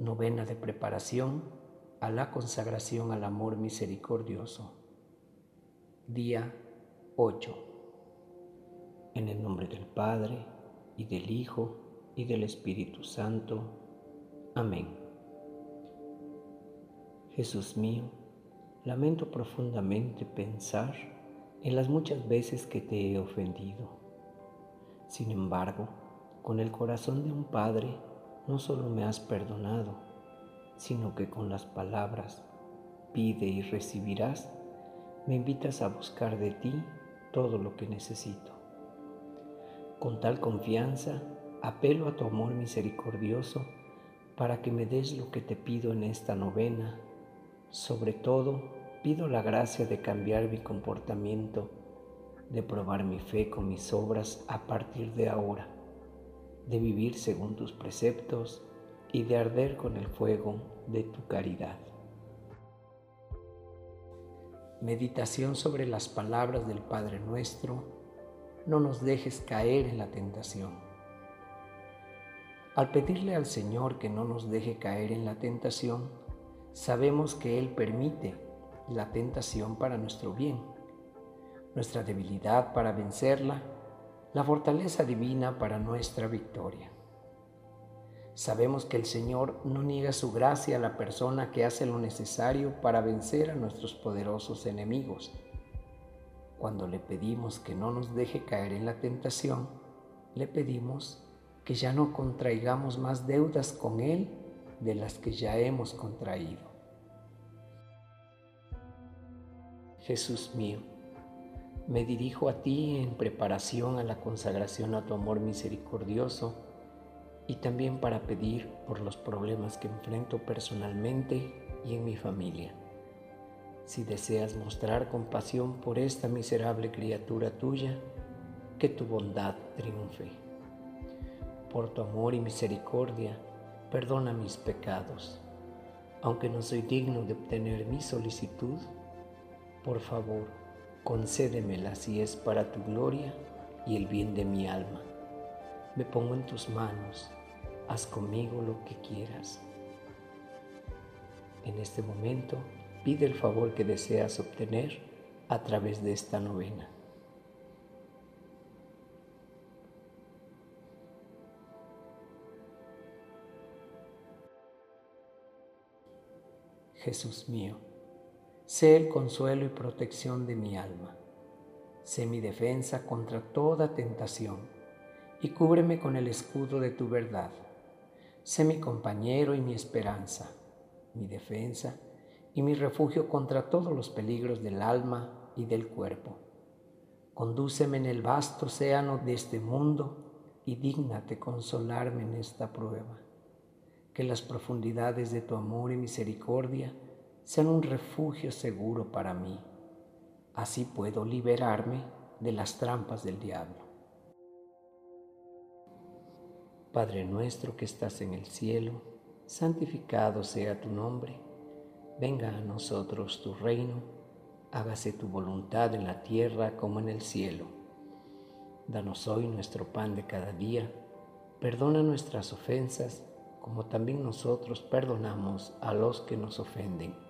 Novena de preparación a la consagración al amor misericordioso. Día 8. En el nombre del Padre, y del Hijo, y del Espíritu Santo. Amén. Jesús mío, lamento profundamente pensar en las muchas veces que te he ofendido. Sin embargo, con el corazón de un Padre, no solo me has perdonado, sino que con las palabras, pide y recibirás, me invitas a buscar de ti todo lo que necesito. Con tal confianza, apelo a tu amor misericordioso para que me des lo que te pido en esta novena. Sobre todo, pido la gracia de cambiar mi comportamiento, de probar mi fe con mis obras a partir de ahora, de vivir según tus preceptos y de arder con el fuego de tu caridad. Meditación sobre las palabras del Padre nuestro. No nos dejes caer en la tentación. Al pedirle al Señor que no nos deje caer en la tentación, sabemos que Él permite la tentación para nuestro bien, nuestra debilidad para vencerla, la fortaleza divina para nuestra victoria. Sabemos que el Señor no niega su gracia a la persona que hace lo necesario para vencer a nuestros poderosos enemigos. Cuando le pedimos que no nos deje caer en la tentación, le pedimos que ya no contraigamos más deudas con Él de las que ya hemos contraído. Jesús mío, me dirijo a ti en preparación a la consagración a tu amor misericordioso y también para pedir por los problemas que enfrento personalmente y en mi familia. Si deseas mostrar compasión por esta miserable criatura tuya, que tu bondad triunfe. Por tu amor y misericordia, perdona mis pecados. Aunque no soy digno de obtener mi solicitud, por favor, concédemela si es para tu gloria y el bien de mi alma. Me pongo en tus manos haz conmigo lo que quieras. En este momento, pide el favor que deseas obtener a través de esta novena. Jesús mío, sé el consuelo y protección de mi alma, sé mi defensa contra toda tentación y cúbreme con el escudo de tu verdad Sé mi compañero y mi esperanza, mi defensa y mi refugio contra todos los peligros del alma y del cuerpo. Condúceme en el vasto océano de este mundo y dígnate consolarme en esta prueba. Que las profundidades de tu amor y misericordia sean un refugio seguro para mí. Así puedo liberarme de las trampas del diablo. Padre nuestro que estás en el cielo, santificado sea tu nombre, venga a nosotros tu reino, hágase tu voluntad en la tierra como en el cielo. Danos hoy nuestro pan de cada día, perdona nuestras ofensas como también nosotros perdonamos a los que nos ofenden.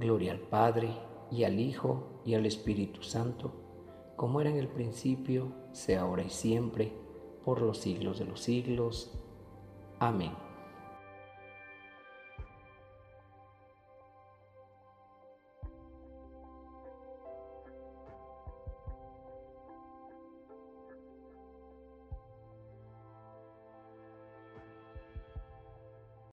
Gloria al Padre, y al Hijo, y al Espíritu Santo, como era en el principio, sea ahora y siempre, por los siglos de los siglos. Amén.